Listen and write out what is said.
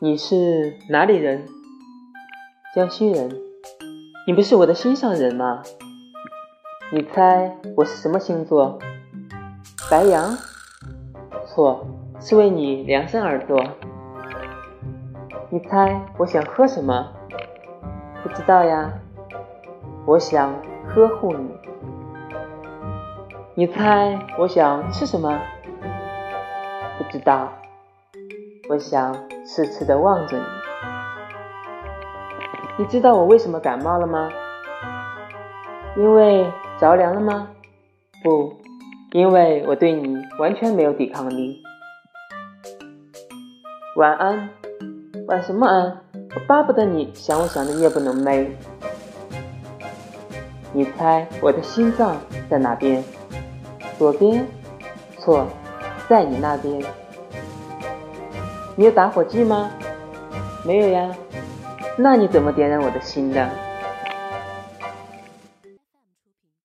你是哪里人？江西人。你不是我的心上人吗？你猜我是什么星座？白羊？错，是为你量身而做。你猜我想喝什么？不知道呀。我想呵护你。你猜我想吃什么？不知道。我想痴痴的望着你。你知道我为什么感冒了吗？因为着凉了吗？不，因为我对你完全没有抵抗力。晚安，晚什么安？我巴不得你想我想的夜不能寐。你猜我的心脏在哪边？左边？错，在你那边。你有打火机吗？没有呀。那你怎么点燃我的心的？